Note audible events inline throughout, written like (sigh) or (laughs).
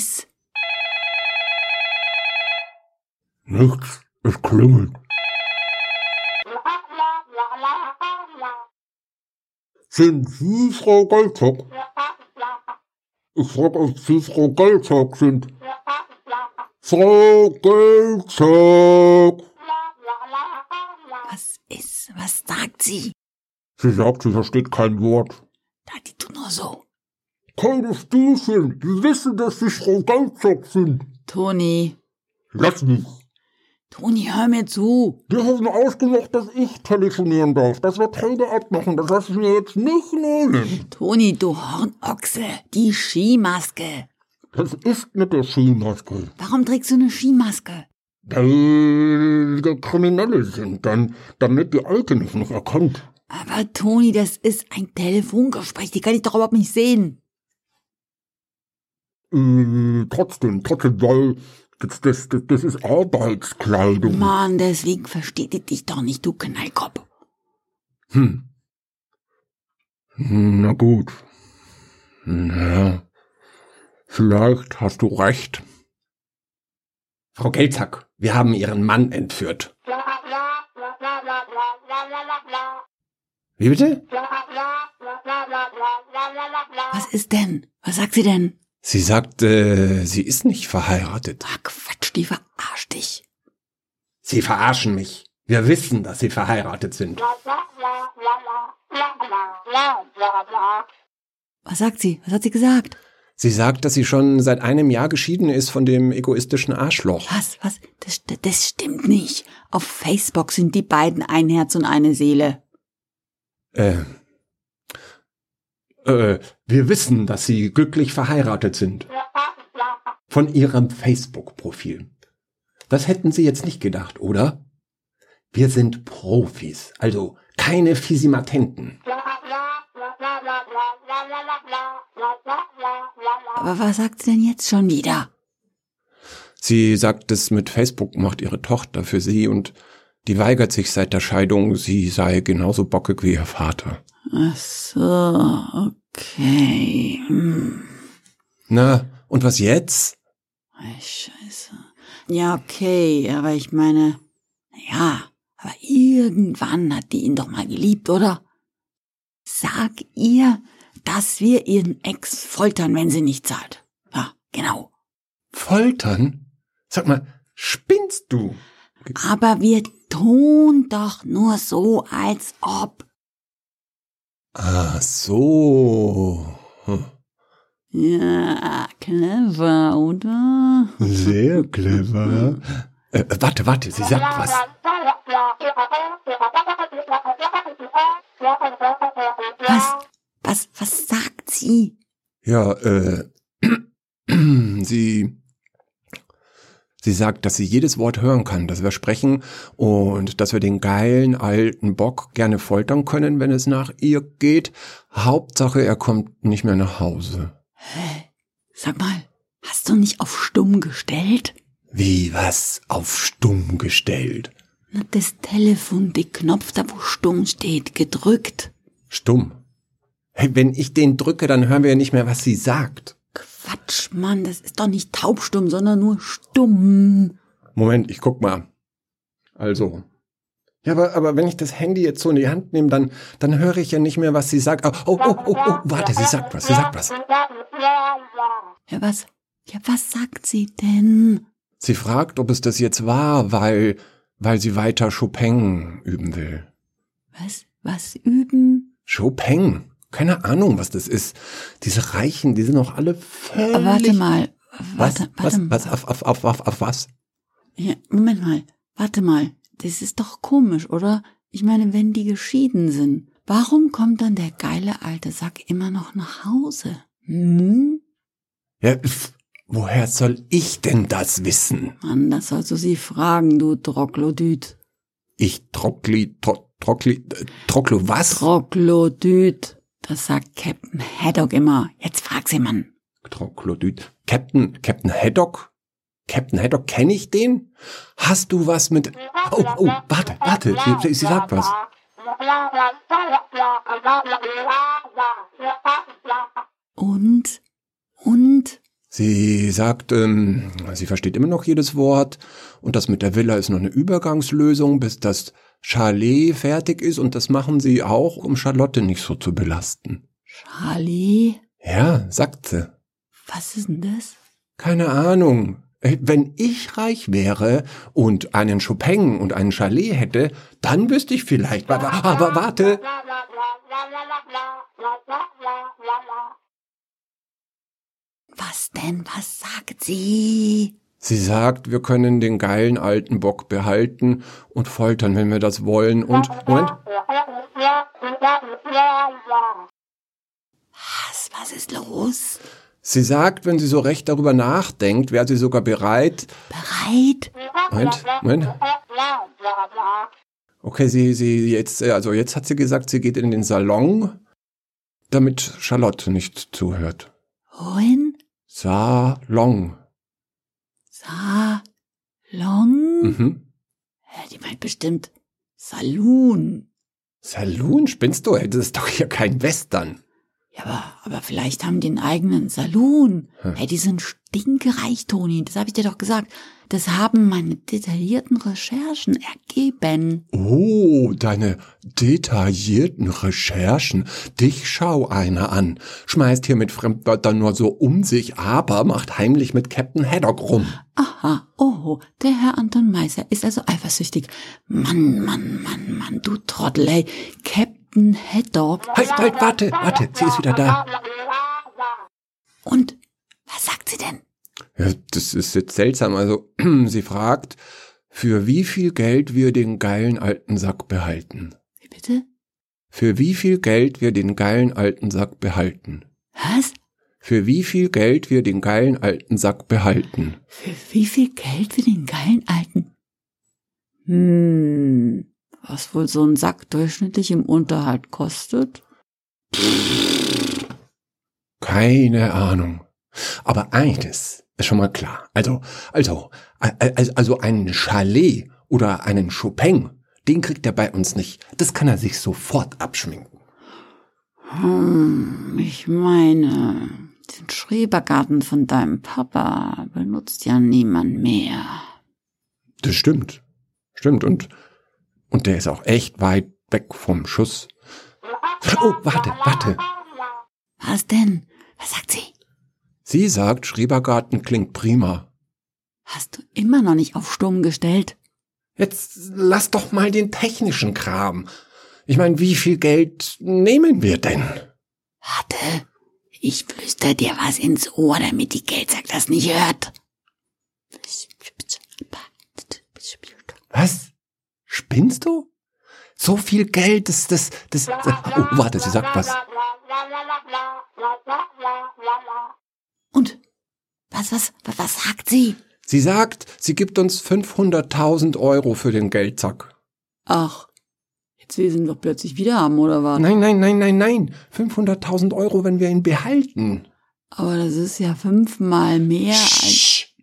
ist. Nichts, es klingelt. Sind Sie Frau Goldzock? Ich frage, ob Sie Frau Goldzock sind. Frau Goldzock! Was ist, was sagt sie? Sie sagt, sie versteht kein Wort. Da, die tut nur so. Keine Stiefeln. Sie wissen, dass Sie Frau Goldzock sind. Toni, Lass mich. Toni, hör mir zu. Wir haben ausgemacht, dass ich telefonieren darf. Das wird heute abmachen. Das lasse ich mir jetzt nicht nehmen. Toni, du Hornochse, die Skimaske. Das ist mit der Skimaske. Warum trägst du eine Skimaske? Weil wir Kriminelle sind, dann, damit die Alte nicht erkennt. Aber Toni, das ist ein Telefongespräch, die kann ich doch überhaupt nicht sehen. Äh, trotzdem, trotzdem, weil das, das, das, das ist Arbeitskleidung. Mann, deswegen versteht die dich doch nicht, du Knallkopf. Hm. Na gut. Na, vielleicht hast du recht. Frau Gelzack, wir haben Ihren Mann entführt. Wie bitte? Was ist denn? Was sagt sie denn? Sie sagt, äh, sie ist nicht verheiratet. Ah, Quatsch, die verarscht dich. Sie verarschen mich. Wir wissen, dass Sie verheiratet sind. Was sagt sie? Was hat sie gesagt? Sie sagt, dass sie schon seit einem Jahr geschieden ist von dem egoistischen Arschloch. Was? Was? Das, das stimmt nicht. Auf Facebook sind die beiden ein Herz und eine Seele. Äh, äh, wir wissen, dass Sie glücklich verheiratet sind. Von Ihrem Facebook-Profil. Das hätten Sie jetzt nicht gedacht, oder? Wir sind Profis, also keine Fisimatenten. Aber was sagt sie denn jetzt schon wieder? Sie sagt, es mit Facebook macht ihre Tochter für sie und die weigert sich seit der Scheidung, sie sei genauso bockig wie ihr Vater. Ach so, okay. Hm. Na, und was jetzt? Ey, Scheiße. Ja, okay, aber ich meine, ja, aber irgendwann hat die ihn doch mal geliebt, oder? Sag ihr, dass wir ihren Ex foltern, wenn sie nicht zahlt. Ja, genau. Foltern? Sag mal, spinnst du? Aber wir tun doch nur so, als ob. Ah, so. Hm. Ja, clever, oder? Sehr clever. (laughs) Äh, warte, warte, sie sagt was. Was, was, was sagt sie? Ja, äh, (clears throat) sie, sie sagt, dass sie jedes Wort hören kann, dass wir sprechen und dass wir den geilen alten Bock gerne foltern können, wenn es nach ihr geht. Hauptsache, er kommt nicht mehr nach Hause. Sag mal, hast du nicht auf stumm gestellt? Wie was auf stumm gestellt? Na, das Telefon, die Knopf da, wo stumm steht, gedrückt. Stumm. Hey, wenn ich den drücke, dann hören wir ja nicht mehr, was sie sagt. Quatsch, Mann, das ist doch nicht taubstumm, sondern nur stumm. Moment, ich guck mal. Also. Ja, aber, aber wenn ich das Handy jetzt so in die Hand nehme, dann, dann höre ich ja nicht mehr, was sie sagt. Oh, oh, oh, oh, oh, warte, sie sagt was, sie sagt was. Ja, was? Ja, was sagt sie denn? Sie fragt, ob es das jetzt war, weil, weil sie weiter Chopin üben will. Was? Was üben? Chopin? Keine Ahnung, was das ist. Diese Reichen, die sind doch alle völlig... Warte mal. Was? Warte, was? warte mal. Was? Auf, auf, auf, auf, auf was? Ja, Moment mal. Warte mal. Das ist doch komisch, oder? Ich meine, wenn die geschieden sind, warum kommt dann der geile alte Sack immer noch nach Hause? Hm? Ja, woher soll ich denn das wissen? Mann, das sollst du sie fragen, du Troglodyt. Ich Trockli, tro, Trockli, äh, Trocklo was? Troglodyt. Das sagt Captain Haddock immer. Jetzt frag sie, Mann. Troglodyt. Captain, Captain Haddock? Captain Haddock, kenne ich den? Hast du was mit... Oh, oh, warte, warte, sie, sie sagt was. Und? Und? Sie sagt, ähm, sie versteht immer noch jedes Wort und das mit der Villa ist nur eine Übergangslösung, bis das Chalet fertig ist und das machen sie auch, um Charlotte nicht so zu belasten. Charlie? Ja, sagt sie. Was ist denn das? Keine Ahnung. Äh, Wenn ich reich wäre und einen Chopin und einen Chalet hätte, dann wüsste ich vielleicht. Aber warte. Was denn? Was sagt sie? Sie sagt, wir können den geilen alten Bock behalten und foltern, wenn wir das wollen. Und, Moment, Was? Was ist los? sie sagt, wenn sie so recht darüber nachdenkt, wäre sie sogar bereit. Bereit? Moment, Moment. Okay, sie, sie, jetzt, äh, also jetzt hat sie gesagt, sie geht in den Salon, damit Charlotte nicht zuhört. Wohin? Salon. Salon? Mhm. Die meint bestimmt Saloon. Saloon, spinnst du? Das ist doch hier kein Western. Ja, aber, aber vielleicht haben die einen eigenen Saloon. Hm. Hey, die sind stinkereich, Toni. Das habe ich dir doch gesagt. Das haben meine detaillierten Recherchen ergeben. Oh, deine detaillierten Recherchen. Dich schau einer an. Schmeißt hier mit Fremdwörtern nur so um sich, aber macht heimlich mit Captain Haddock rum. Aha, oh, der Herr Anton Meiser ist also eifersüchtig. Mann, Mann, Mann, Mann, du Trottel, ey. Captain Haddock. Halt, halt, warte, warte, sie ist wieder da. Und was sagt sie denn? Ja, das ist jetzt seltsam. Also, (clears throat) sie fragt, für wie viel Geld wir den geilen alten Sack behalten. Wie bitte? Für wie viel Geld wir den geilen alten Sack behalten. Was? Für wie viel Geld wir den geilen alten Sack behalten. Für wie viel Geld für den geilen Alten? Hm, was wohl so ein Sack durchschnittlich im Unterhalt kostet? Keine Ahnung. Aber eines ist schon mal klar. Also, also, also, also einen Chalet oder einen Chopin, den kriegt er bei uns nicht. Das kann er sich sofort abschminken. Hm, ich meine, den Schrebergarten von deinem Papa benutzt ja niemand mehr. Das stimmt. Stimmt. Und, und der ist auch echt weit weg vom Schuss. Oh, warte, warte. Was denn? Was sagt sie? Sie sagt, Schrebergarten klingt prima. Hast du immer noch nicht auf stumm gestellt? Jetzt lass doch mal den technischen Kram. Ich meine, wie viel Geld nehmen wir denn? Warte, ich flüster dir was ins Ohr, damit die Geldsack das nicht hört. Was? Spinnst du? So viel Geld, das, das, das, das oh, warte, sie sagt was. Und? Was, was, was, sagt sie? Sie sagt, sie gibt uns 500.000 Euro für den Geldsack. Ach, jetzt will sie ihn doch plötzlich wieder haben, oder was? Nein, nein, nein, nein, nein. 500.000 Euro, wenn wir ihn behalten. Aber das ist ja fünfmal mehr als... Psst.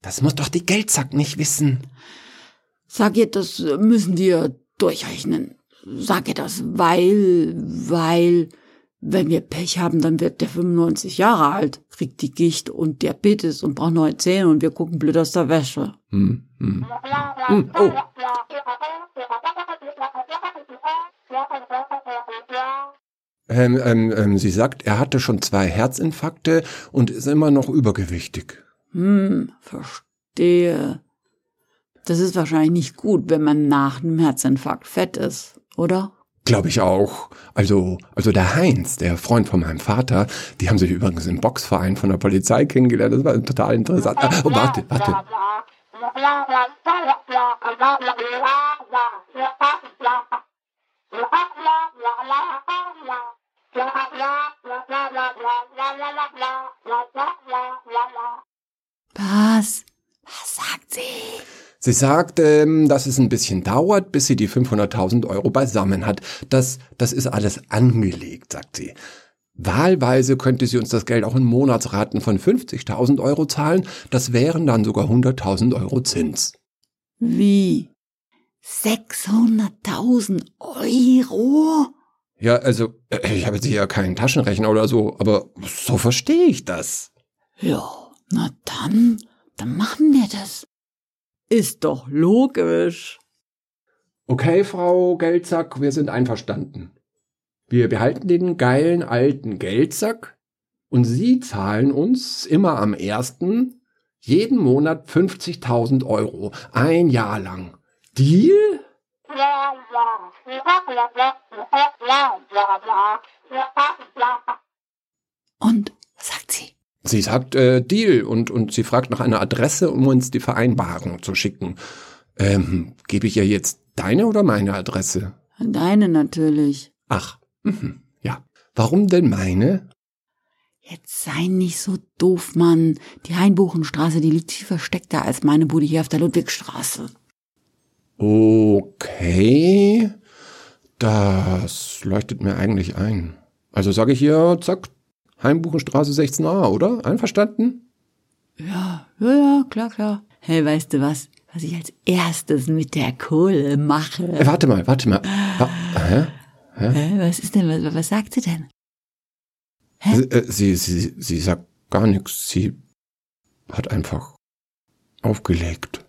Das muss doch die Geldsack nicht wissen. Sag ihr, das müssen wir durchrechnen. Sag ihr das, weil, weil, wenn wir Pech haben, dann wird der 95 Jahre alt, kriegt die Gicht und Diabetes und braucht neue Zähne und wir gucken blöd aus der Wäsche. Hm, hm. Hm, oh, ähm, ähm, ähm, sie sagt, er hatte schon zwei Herzinfarkte und ist immer noch übergewichtig. Hm, verstehe. Das ist wahrscheinlich nicht gut, wenn man nach einem Herzinfarkt fett ist, oder? Glaube ich auch. Also, also der Heinz, der Freund von meinem Vater, die haben sich übrigens im Boxverein von der Polizei kennengelernt. Das war total interessant. Ah, oh, warte, warte. (laughs) Was? Was sagt sie? Sie sagt, ähm, dass es ein bisschen dauert, bis sie die 500.000 Euro beisammen hat. Das, das ist alles angelegt, sagt sie. Wahlweise könnte sie uns das Geld auch in Monatsraten von 50.000 Euro zahlen. Das wären dann sogar 100.000 Euro Zins. Wie? 600.000 Euro? Ja, also, äh, ich habe jetzt hier keinen Taschenrechner oder so, aber so verstehe ich das. Ja, Na dann, dann machen wir das. Ist doch logisch. Okay, Frau Geldsack, wir sind einverstanden. Wir behalten den geilen alten Geldsack und Sie zahlen uns immer am ersten jeden Monat 50.000 Euro. Ein Jahr lang. Deal? Und sagt sie? Sie sagt äh, Deal und, und sie fragt nach einer Adresse, um uns die Vereinbarung zu schicken. Ähm, gebe ich ihr jetzt deine oder meine Adresse? Deine natürlich. Ach, mhm, ja. Warum denn meine? Jetzt sei nicht so doof, Mann. Die Hainbuchenstraße, die liegt viel versteckter als meine Bude hier auf der Ludwigstraße. Okay. Das leuchtet mir eigentlich ein. Also sage ich hier, zack, Heimbuchenstraße 16a, oder? Einverstanden? Ja, ja, ja, klar, klar. Hey, weißt du was? Was ich als erstes mit der Kohle mache. Äh, warte mal, warte mal. Wa hä? Hä, was ist denn, was, was sagt sie denn? Sie, äh, sie, sie, sie sagt gar nichts. Sie hat einfach aufgelegt.